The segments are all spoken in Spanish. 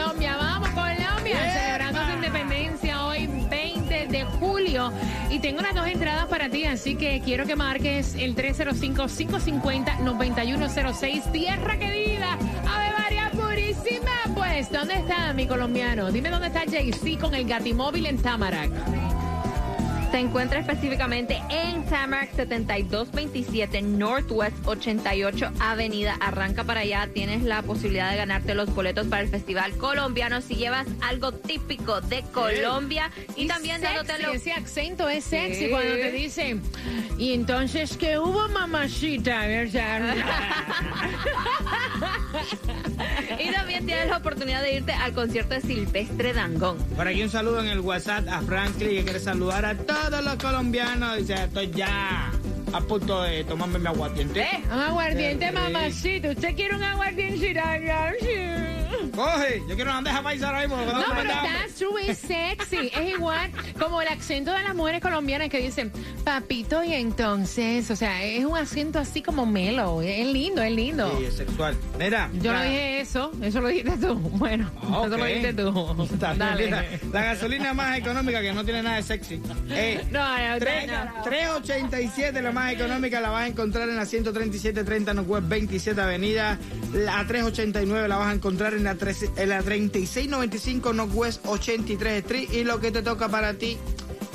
Colombia. ¡Vamos, Colombia! Celebrando su independencia hoy, 20 de julio. Y tengo las dos entradas para ti, así que quiero que marques el 305-550-9106. Tierra querida, Ave María Purísima. Pues, ¿dónde está mi colombiano? Dime dónde está JC con el Gatimóvil en Tamarack. Se encuentra específicamente en Tamarack 7227 Northwest 88 Avenida. Arranca para allá. Tienes la posibilidad de ganarte los boletos para el Festival Colombiano si llevas algo típico de Colombia y, también sexy, dándote lo- ese acento es sexy Sí. cuando te dicen y entonces qué hubo mamacita ¿verdad? y también tienes la oportunidad de irte al concierto de Silvestre Dangón. Por aquí un saludo en el WhatsApp a Franklin que quiere saludar a todos los colombianos. Dice, estoy ya a punto de tomarme mi aguardiente. un aguardiente Sí. mamacita usted quiere un aguardiente Coge, yo quiero una bandeja paisa ahora mismo. no, pero that's true, es sexy. Es igual como el acento de las mujeres colombianas que dicen, papito, y entonces, o sea, es un acento así como mellow. Es lindo, es lindo. Sí, es sexual. Mira. Yo no dije eso, eso lo dijiste tú. Bueno, Ah, eso lo dijiste tú. Está bien, Dale. mira, la gasolina más económica que no tiene nada de sexy. Eh, No, no, tres- no. 387 la más económica la vas a encontrar en la 13730 Northwest 27 Avenida. La 389 la vas a encontrar en la, 13 en la 3695 Northwest 83 Street. Y lo que te toca para ti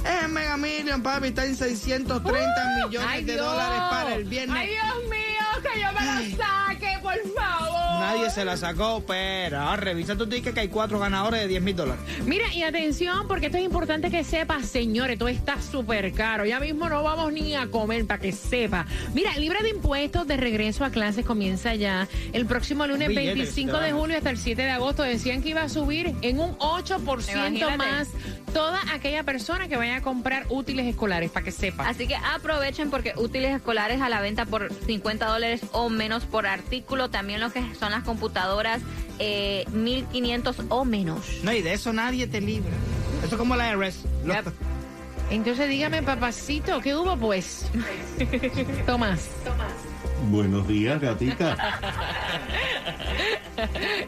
es Mega Million, papi. Está en 630 millones Ay, de Dios. dólares para el viernes. Ay, Dios mío, que yo me lo saque, por favor. Nadie se la sacó, pero ah, revisa tu ticket que hay cuatro ganadores de 10 mil dólares. Mira, y atención, porque esto es importante que sepas, señores, todo está súper caro. Ya mismo no vamos ni a comer para que sepa. Mira, libre de impuestos de regreso a clases comienza ya el próximo lunes Billete, 25 de julio hasta el 7 de agosto. Decían que iba a subir en un 8% Imagínate. más toda aquella persona que vaya a comprar útiles escolares, para que sepa. Así que aprovechen porque útiles escolares a la venta por 50 dólares o menos por artículo. También lo que son las computadoras, eh, 1500 o menos. No, y de eso nadie te libra. Eso es como la IRS. Yep. Entonces dígame, papacito, ¿qué hubo pues? Tomás. Buenos días, gatita.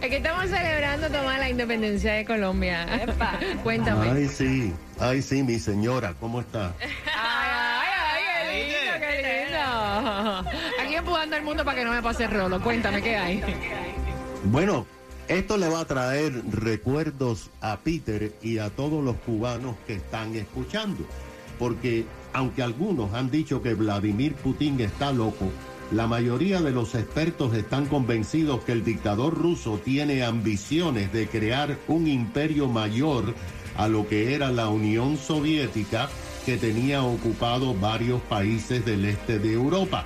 Es que estamos celebrando, Tomás, la independencia de Colombia. Epa. Cuéntame. Ay, sí. Ay, sí, mi señora, ¿cómo está? Ay, ay, qué lindo, qué lindo. Aquí empujando al mundo para que no me pase rolo. Cuéntame, ¿qué hay? Bueno, esto le va a traer recuerdos a Peter y a todos los cubanos que están escuchando. Porque aunque algunos han dicho que Vladimir Putin está loco, la mayoría de los expertos están convencidos que el dictador ruso tiene ambiciones de crear un imperio mayor a lo que era la Unión Soviética que tenía ocupado varios países del este de Europa.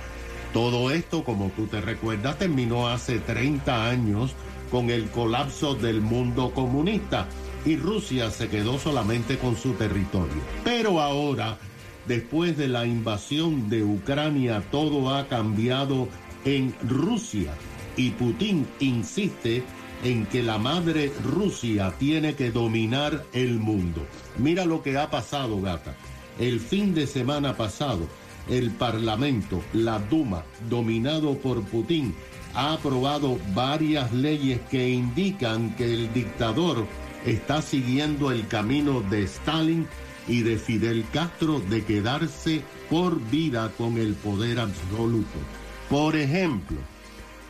Todo esto, como tú te recuerdas, terminó hace 30 años con el colapso del mundo comunista y Rusia se quedó solamente con su territorio. Pero ahora, después de la invasión de Ucrania, todo ha cambiado en Rusia y Putin insiste en que la madre Rusia tiene que dominar el mundo. Mira lo que ha pasado, gata. El fin de semana pasado, el Parlamento, la Duma, dominado por Putin, ha aprobado varias leyes que indican que el dictador está siguiendo el camino de Stalin y de Fidel Castro de quedarse por vida con el poder absoluto. Por ejemplo,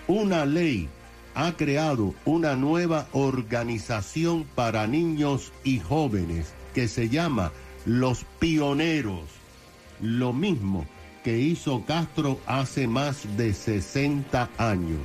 una ley ha creado una nueva organización para niños y jóvenes que se llama Los Pioneros. Lo mismo que hizo Castro hace más de 60 años.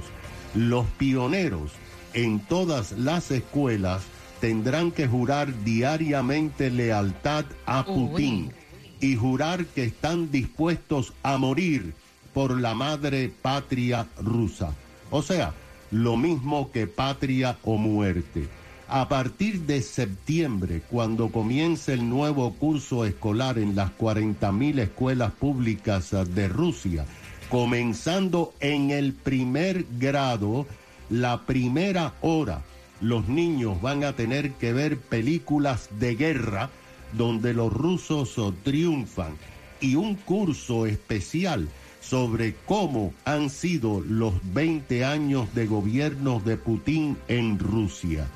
Los pioneros en todas las escuelas tendrán que jurar diariamente lealtad a Putin. y jurar que están dispuestos a morir por la madre patria rusa. O sea, lo mismo que patria o muerte. A partir de septiembre, cuando comience el nuevo curso escolar en las 40.000 escuelas públicas de Rusia, comenzando en el primer grado, la primera hora, los niños van a tener que ver películas de guerra donde los rusos triunfan y un curso especial sobre cómo han sido los 20 años de gobierno de Putin en Rusia.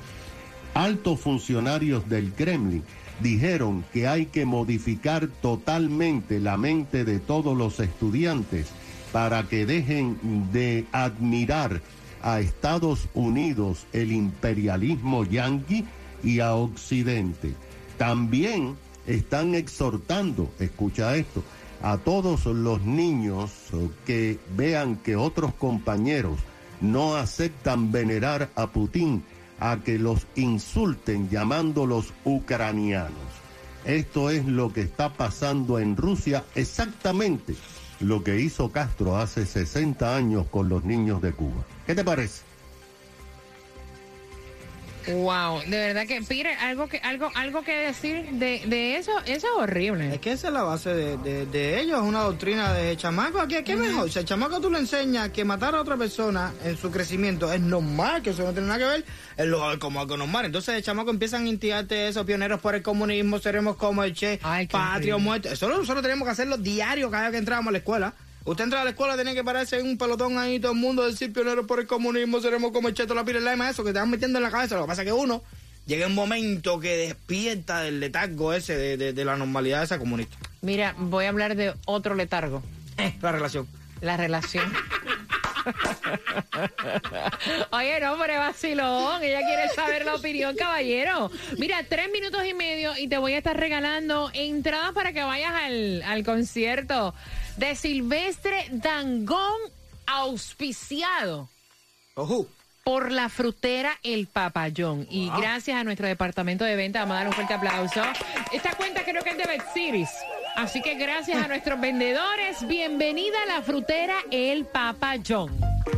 Altos funcionarios del Kremlin dijeron que hay que modificar totalmente la mente de todos los estudiantes para que dejen de admirar a Estados Unidos el imperialismo yanqui y a Occidente. También están exhortando, escucha esto, a todos los niños que vean que otros compañeros no aceptan venerar a Putin a que los insulten llamándolos ucranianos. Esto es lo que está pasando en Rusia, exactamente lo que hizo Castro hace 60 años con los niños de Cuba. ¿Qué te parece? Wow, de verdad que Peter, algo que algo algo que decir de, de eso, eso es horrible. Es que esa es la base de, de, de ellos, es una doctrina de chamaco. Aquí, ¿qué mejor? Si al chamaco tú le enseñas que matar a otra persona en su crecimiento es normal, que eso no tiene nada que ver, es lo, como algo normal. Entonces el chamaco empiezan a intimidarte eso, pioneros por el comunismo, seremos como el Che, Ay, qué patrio horrible. muerto. Eso nosotros tenemos que hacerlo diario cada vez que entramos a la escuela. Usted entra a la escuela, tiene que pararse en un pelotón ahí, todo el mundo decir pioneros por el comunismo, seremos como el cheto, la pila y la lima, eso que te van metiendo en la cabeza. Lo que pasa es que uno llega un momento que despierta del letargo ese de, de- de la normalidad de esa comunista. Mira, voy a hablar de otro letargo, Eh, la relación. la relación. Oye, no, es vacilón. Ella quiere saber la opinión, caballero. Mira, tres minutos y medio y te voy a estar regalando entradas para que vayas al, al concierto de Silvestre Dangón auspiciado por la frutera El Papayón. Y gracias a nuestro departamento de venta, vamos a dar un fuerte aplauso. Esta cuenta creo que es de Bet Así que gracias a nuestros vendedores, bienvenida a la frutera El Papayón.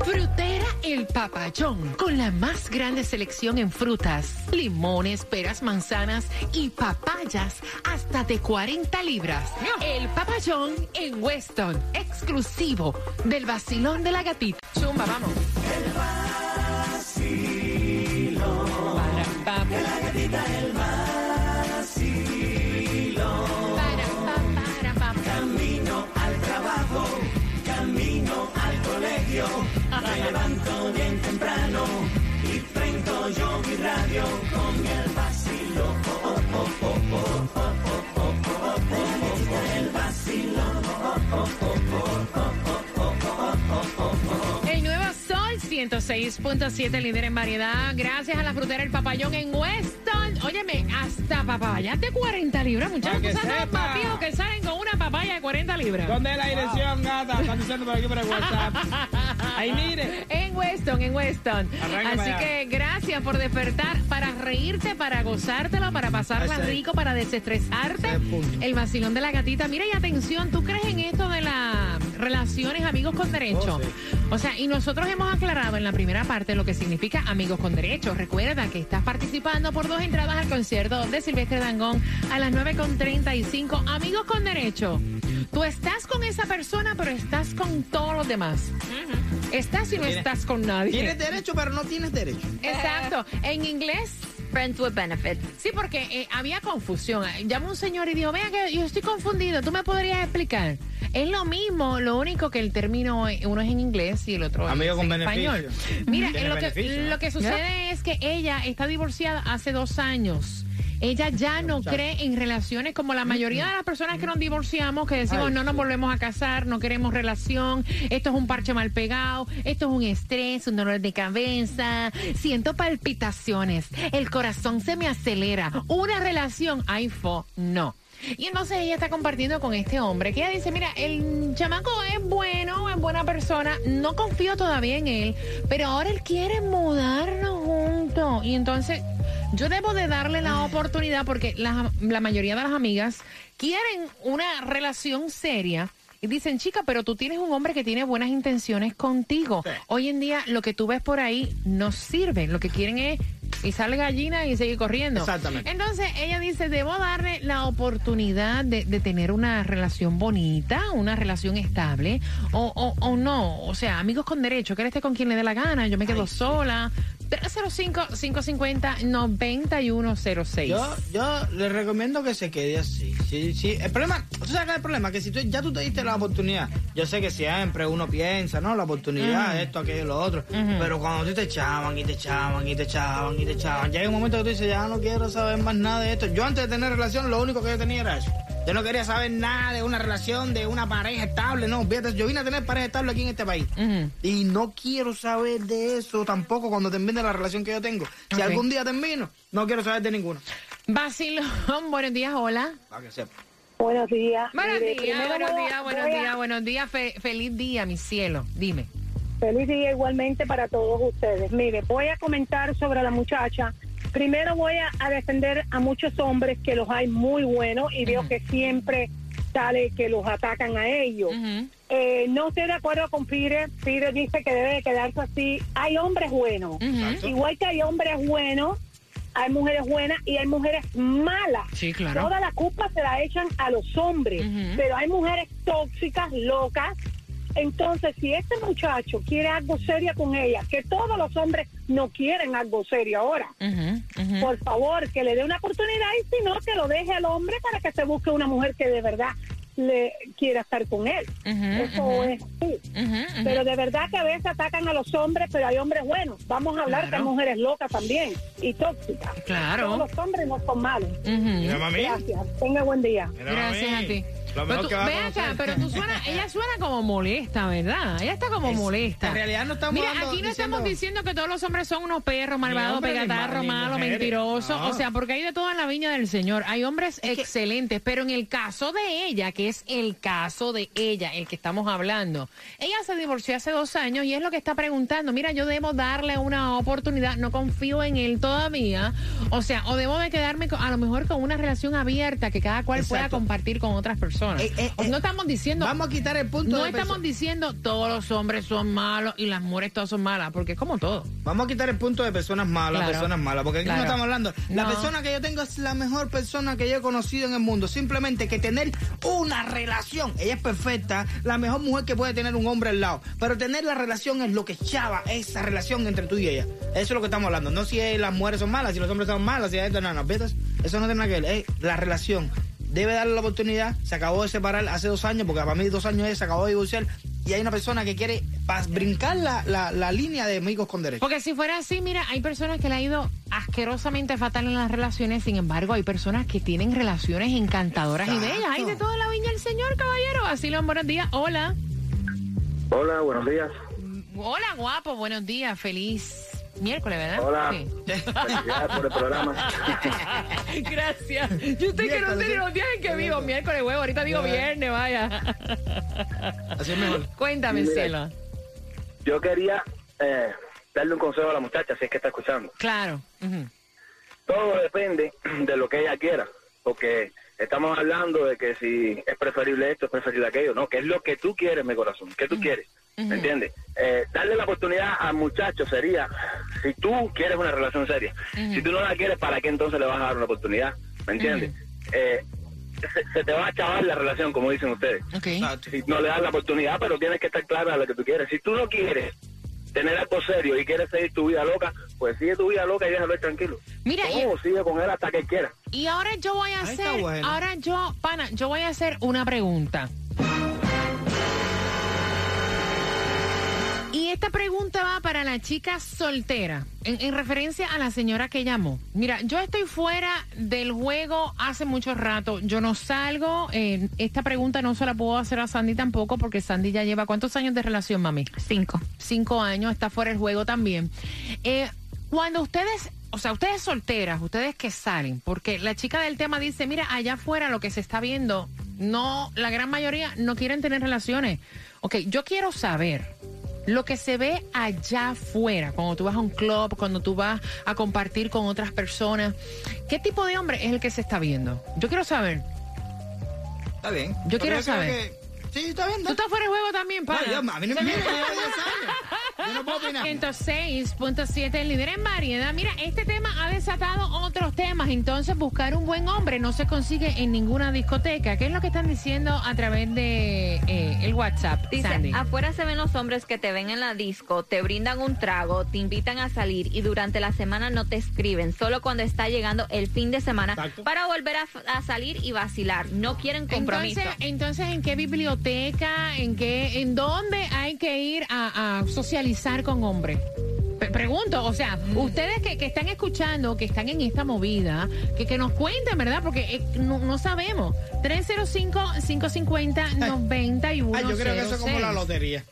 Frutera El Papayón, con la más grande selección en frutas, limones, peras, manzanas y papayas hasta de 40 libras. El Papayón en Weston, exclusivo del vacilón de la gatita. Zumba, vamos. Para, pa, la gatita, el colegio. Me levanto bien temprano y prendo yo mi radio con el vacilo. El vacilo. El nuevo Sol 106.7, líder en variedad. Gracias a la frutera El Papayón en Weston. Óyeme, hasta papayas de 40 libras, muchachos. Para que ¿Tú sabes los sepa. papios que salen con una papaya de 40 libras? ¿Dónde es la dirección, gata? Están diciendo por aquí por el WhatsApp. Ahí mire. En Weston, en Weston. Arranca Así que gracias por despertar para reírte, para gozártelo, para pasarla Ese rico, para desestresarte. Ese es el vacilón de la gatita. Mira y atención, ¿tú crees en esto de las relaciones amigos con derecho? Oh, sí. O sea, y nosotros hemos aclarado en la primera parte lo que significa amigos con derecho. Recuerda que estás participando por dos entradas al concierto de Silvestre Dangón a las 9.35. Amigos con derecho. Tú estás con esa persona, pero estás con todos los demás. Estás y no Tienes- estás con nadie. Tienes derecho, pero no tienes derecho. Exacto. En inglés, Friends with benefits. sí, porque eh, había confusión. Llama un señor y dijo, vea que yo estoy confundido, ¿tú me podrías explicar? Es lo mismo, lo único que el término, eh, uno es en inglés y el otro Amigo es con en beneficio. español. Mira, lo, que, lo que sucede es que ella está divorciada hace dos años. Ella ya no cree en relaciones como la mayoría de las personas que nos divorciamos, que decimos Ay, no nos volvemos a casar, no queremos relación, esto es un parche mal pegado, esto es un estrés, un dolor de cabeza, siento palpitaciones, el corazón se me acelera, una relación, ay, fo, no. Y entonces ella está compartiendo con este hombre que ella dice, mira, el chamaco es bueno, es buena persona, no confío todavía en él, pero ahora él quiere mudarnos juntos. Y entonces yo debo de darle la oportunidad porque la, la mayoría de las amigas quieren una relación seria. Y dicen, chica, pero tú tienes un hombre que tiene buenas intenciones contigo. Sí. Hoy en día lo que tú ves por ahí no sirve. Lo que quieren es y sale gallina y sigue corriendo. Exactamente. Entonces ella dice, debo darle la oportunidad de, de tener una relación bonita, una relación estable, o, o, o no. O sea, amigos con derecho, que él esté con quien le dé la gana, yo me quedo sola. 305-550-9106. Yo, yo le recomiendo que se quede así. Sí, sí. El problema, ¿tú sabes el problema? Que si tú, ya tú te diste la oportunidad, yo sé que siempre uno piensa, ¿no? La oportunidad, esto, aquello, lo otro. Pero cuando tú te echaban y te echaban y te echaban y te echaban, ya hay un momento que tú dices, ya no quiero saber más nada de esto. Yo antes de tener relación, lo único que yo tenía era eso. Yo no quería saber nada de una relación, de una pareja estable, no. Fíjate, yo vine a tener pareja estable aquí en este país. Y no quiero saber de eso tampoco cuando termine la relación que yo tengo. Si algún día termino, no quiero saber de ninguno. Basilón, buenos días, hola. Para que sepa. Buenos días. Buenos Mire, días, primero buenos a- días, buenos a- días, buenos días. Fe- feliz día, mi cielo. Dime. Feliz día igualmente para todos ustedes. Mire, voy a comentar sobre la muchacha. Primero voy a, a defender a muchos hombres que los hay muy buenos y veo que siempre sale que los atacan a ellos. Eh, no estoy de acuerdo con Pire. Pire dice que debe de quedarse así. Hay hombres buenos. Igual que hay hombres buenos, hay mujeres buenas y hay mujeres malas. Sí, claro. Toda la culpa se la echan a los hombres, pero hay mujeres tóxicas, locas. Entonces, si este muchacho quiere algo serio con ella, que todos los hombres no quieren algo serio ahora, por favor, que le dé una oportunidad y si no, que lo deje al hombre para que se busque una mujer que de verdad le quiera estar con él. Eso es ujú. Pero de verdad que a veces atacan a los hombres, pero hay hombres buenos. Vamos a hablar Claro. mujeres locas también y tóxicas. Claro. Todos los hombres no son malos. Mira. Gracias. Tenga buen día. Mira, Gracias a ti. Lo Pero mejor tú, que va a ve acá, pero tú suena, ella suena como molesta, ¿verdad? Ella está como Es- molesta. en realidad no estamos Mira, aquí no diciendo- estamos diciendo que todos los hombres son unos perros, malvados, pegatarros, malos, mentirosos. No. O sea, porque hay de todo en la viña del Señor. Hay hombres Es que- excelentes, pero en el caso de ella, que es el caso de ella, el que estamos hablando, ella se divorció hace dos años y es lo que está preguntando. Mira, yo debo darle una oportunidad, no confío en él todavía. O sea, o debo de quedarme con- a lo mejor con una relación abierta que cada cual pueda compartir con otras personas. Eh, eh, eh, no estamos diciendo Vamos a quitar el punto no de estamos diciendo todos los hombres son malos y las mujeres todas son malas, porque es como todo. Vamos a quitar el punto de personas malas, Claro. personas malas, porque aquí Claro. no estamos hablando. La No. persona que yo tengo es la mejor persona que yo he conocido en el mundo. Simplemente que tener una relación. Ella es perfecta, la mejor mujer que puede tener un hombre al lado. Pero tener la relación es lo que chava esa relación entre tú y ella. Eso es lo que estamos hablando. No si las mujeres son malas, si los hombres son malos, si esto, no, no. Eso no tiene nada que ver. Es la relación. Debe darle la oportunidad. Se acabó de separar hace dos años, porque para mí dos años ella se acabó de divorciar. Y hay una persona que quiere brincar la, la, la línea de amigos con derecho. Porque si fuera así, mira, hay personas que le ha ido asquerosamente fatal en las relaciones, sin embargo, hay personas que tienen relaciones encantadoras y Exacto. bellas. Hay de toda la viña el señor, caballero. Así lo buenos días. Hola. Hola, buenos días. Hola, guapo, buenos días. Feliz miércoles, ¿verdad? Hola. Sí. Felicidades por el programa. Gracias. Yo usted que no sé ni los días en que vivo, miércoles, huevo. Ahorita digo viernes, vaya. Así es mejor. Cuéntame, Mira. cielo. Yo quería eh, darle un consejo a la muchacha, si es que está escuchando. Claro. Ujú. Todo depende de lo que ella quiera, porque estamos hablando de que si es preferible esto, es preferible aquello, ¿no? Que es lo que tú quieres, mi corazón, ¿qué tú quieres? ¿Me entiendes? Eh, darle la oportunidad al muchacho sería, si tú quieres una relación seria, si tú no la quieres, ¿para qué entonces le vas a dar una oportunidad? ¿Me entiendes? Eh, se, se te va a chavar la relación, como dicen ustedes. Ok. Exacto. si no le das la oportunidad, pero tienes que estar clara de lo que tú quieres. Si tú no quieres tener algo serio y quieres seguir tu vida loca, pues sigue tu vida loca y déjalo ir tranquilo. Mira, y- o sigue con él hasta que quiera. Y ahora yo voy a Ahí hacer, bueno. ahora yo, pana, yo voy a hacer una pregunta. Esta pregunta va para la chica soltera, en, en referencia a la señora que llamó. Mira, yo estoy fuera del juego hace mucho rato, yo no salgo, eh, esta pregunta no se la puedo hacer a Sandy tampoco, porque Sandy ya lleva, ¿cuántos años de relación, mami? Cinco. cinco años, está fuera del juego también. Eh, cuando ustedes, o sea, ustedes solteras, ustedes que salen, porque la chica del tema dice, mira, allá afuera lo que se está viendo, no, la gran mayoría no quieren tener relaciones. Ok, yo quiero saber, lo que se ve allá afuera, cuando tú vas a un club, cuando tú vas a compartir con otras personas, ¿qué tipo de hombre es el que se está viendo? Yo quiero saber. Está bien. Yo Pero quiero saber. Sí, está bien. ¿Tú estás fuera de juego también, No, pana? yo, a mí no me mira, yo llevo 10 años. Yo no puedo opinar. 106.7, el líder en variedad. Mira, este tema ha desatado otros temas. Entonces, buscar un buen hombre no se consigue en ninguna discoteca. ¿Qué es lo que están diciendo a través de eh, el WhatsApp, Dice, Sandy? afuera se ven los hombres que te ven en la disco, te brindan un trago, te invitan a salir y durante la semana no te escriben, solo cuando está llegando el fin de semana Exacto. para volver a, a salir y vacilar. No quieren compromiso. Entonces, entonces, ¿en qué biblioteca, en qué, en dónde hay que ir a, a socializar con hombres? Pregunto, o sea, ustedes que, que están escuchando, que están en esta movida, que, que nos cuenten, ¿verdad? Porque eh, no, no sabemos. 305-550-9106. Ay, yo creo que eso es como la lotería.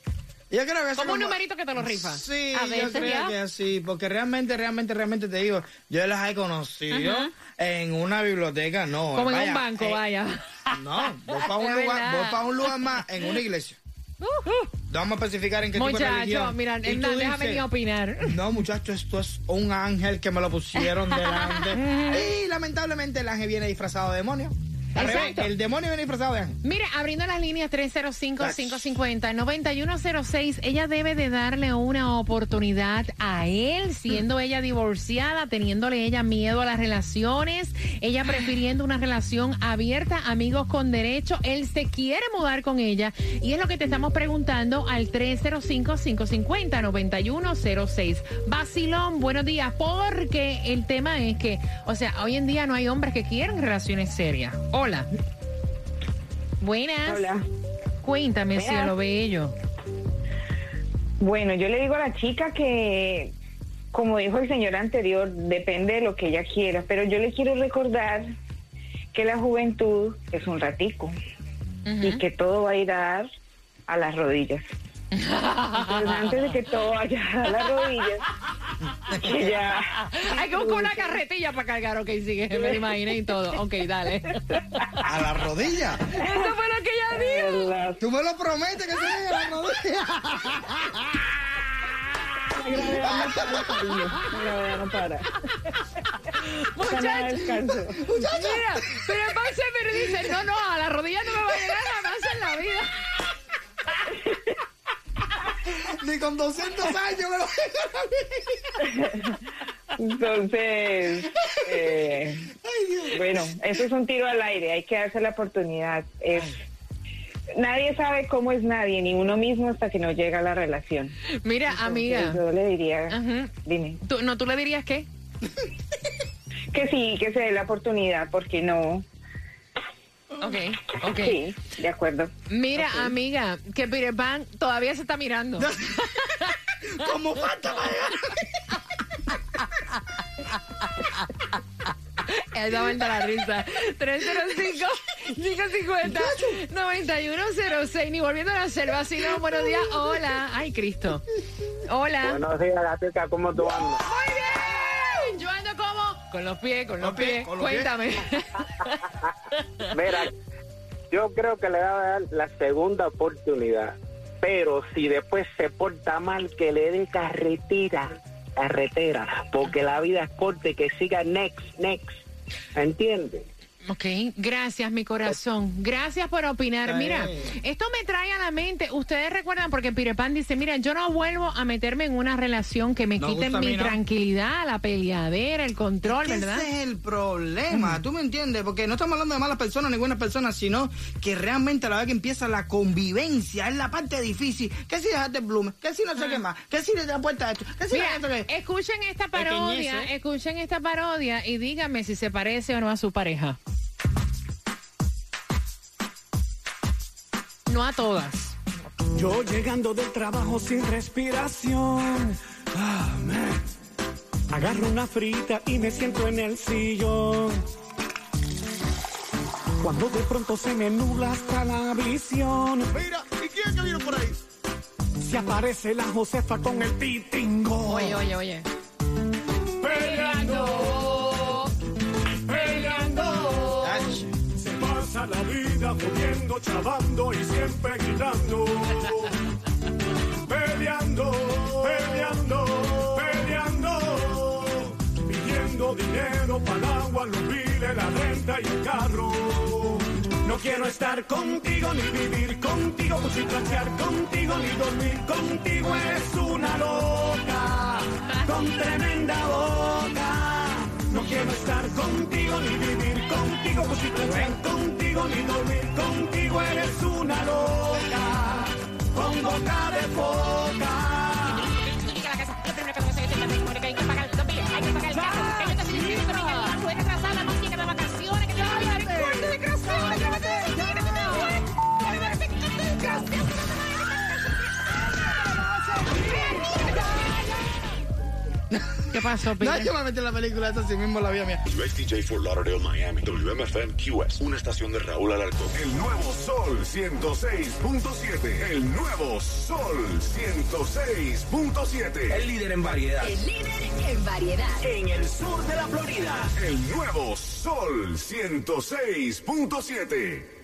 Yo creo que Como un numerito que te lo rifa. Sí, A yo creo ya. que sí, porque realmente, realmente, realmente te digo, yo las he conocido en una biblioteca, no. Como en un banco, eh, vaya. No, voy para un lugar, voy para un lugar más, en una iglesia. Vamos a especificar en qué tipo de Muchacho, religión. mira, Hernán, déjame ni opinar. No, muchacho, esto es un ángel que me lo pusieron delante. y lamentablemente el ángel viene disfrazado de demonio. Exacto. el demonio viene disfrazado ángel. Mira, abriendo las líneas 305-550-9106, ella debe de darle una oportunidad a él, siendo ella divorciada, teniéndole ella miedo a las relaciones, ella prefiriendo una relación abierta, amigos con derecho, él se quiere mudar con ella y es lo que te estamos preguntando al 305-550-9106. Basilón, buenos días, porque el tema es que, o sea, hoy en día no hay hombres que quieren relaciones serias. Hola. Buenas. Hola. Cuéntame, Buenas. cielo bello. Bueno, yo le digo a la chica que, como dijo el señor anterior, depende de lo que ella quiera, pero yo le quiero recordar que la juventud es un ratico y que todo va a ir a dar a las rodillas. Entonces, antes de que todo vaya a las rodillas, ya... Hay que buscar una carretilla para cargar, ok, sigue, me lo imaginé y todo. Ok, dale. Eso A la rodilla. fue lo que ella dijo. la- Tú me lo prometes que se llegue a la rodilla. No no para. Nada Muchacho. descanso. Mira, pero entonces me dice, no, no, a la rodilla no me va a llegar jamás en la vida. Ni con 200 años me lo Entonces, eh, bueno, eso es un tiro al aire, hay que darse la oportunidad. Es, nadie sabe cómo es nadie, ni uno mismo hasta que no llega a la relación. Mira, Entonces, amiga. Yo le diría, Ajá. dime, ¿Tú, no, ¿tú le dirías qué? que sí, que se dé la oportunidad, porque no. Ok, ok. Sí, de acuerdo. Mira, amiga, que Peter Pan todavía se está mirando. Como falta. Él da vuelta la risa. 305-550-9106. Ni volviendo a la selva, sino buenos días. Hola. Ay, Cristo. Hola. Buenos días, gatica, ¿cómo tú andas? Muy bien. Yo ando como con los pies, con los Los pies, pies. con los pies. Cuéntame. Mira, yo creo que le va a dar la segunda oportunidad, pero si después se porta mal, que le den carretera, carretera, porque la vida es corta y que siga next, next, ¿entiendes? Ok, gracias mi corazón. Gracias por opinar. Mira, esto me trae a la mente, ustedes recuerdan porque Pirepan dice, mira, yo no vuelvo a meterme en una relación que me No mí, mi ¿no? tranquilidad, la peleadera, el control, ¿verdad? Ese es el problema, ¿tú me entiendes? Porque no estamos hablando de malas personas ni buenas personas, sino que realmente a la vez que empieza la convivencia es la parte difícil. Que si dejaste el blume, que si no sé qué más, que si le das puerta a esto, que si Mira, no sé qué. escuchen esta parodia, escuchen esta parodia y díganme si se parece o no a su pareja. No a todas. Yo llegando del trabajo sin respiración. Ah, man. Agarro una frita y me siento en el sillón. Cuando de pronto se me nubla hasta la visión. Mira, ¿y quién es que vino por ahí? Se aparece la Josefa con el titingo. Oye, oye, oye. Peleando, peleando. Se pasa la vida jodiendo, chavando y siempre gritando. peleando, peleando, peleando, pidiendo dinero para el agua, los biles, la renta y el carro. No quiero estar contigo ni vivir contigo, cuchitrachear contigo ni dormir contigo. Eres una loca con tremenda boca. No quiero estar contigo ni vivir contigo, cuchitrachear contigo ni dormir contigo. Eres una loca con boca de foca. ¿Qué pasó, No, Peter? yo me metí en la película esta así mismo la vi a mí. USDJ for Lauderdale, Miami. WMFM QS. Una estación de Raúl Alarcón. El nuevo Sol 106.7. El nuevo Sol 106.7. El líder en variedad. El líder en variedad. En el sur de la Florida. El nuevo Sol 106.7.